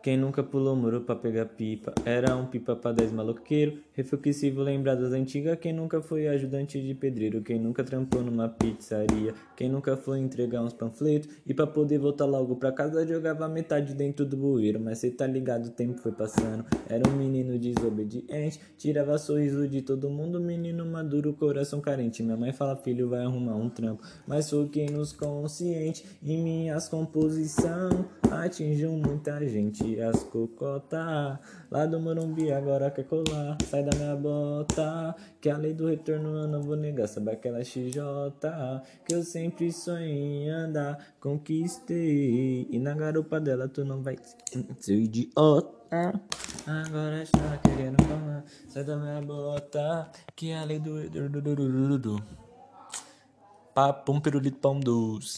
Quem nunca pulou muro pra pegar pipa? Era um pipa pra dez maloqueiro. Reflexivo lembrar das antigas. Quem nunca foi ajudante de pedreiro? Quem nunca trampou numa pizzaria? Quem nunca foi entregar uns panfletos? E pra poder voltar logo pra casa jogava metade dentro do bueiro. Mas cê tá ligado, o tempo foi passando. Era um menino desobediente. Tirava sorriso de todo mundo. Menino maduro, coração carente. Minha mãe fala, filho, vai arrumar um trampo. Mas foquei nos conscientes. Em minhas composição atingiu muita gente as cocota. Lá do Morumbi agora quer colar. Sai da minha bota Que a lei do retorno eu não vou negar. Sabe aquela XJ Que eu sempre sonhei em andar? Conquistei. E na garupa dela tu não vai ser idiota. Agora está querendo falar. Sai da minha bota Que a lei do Papum pirulito pão doce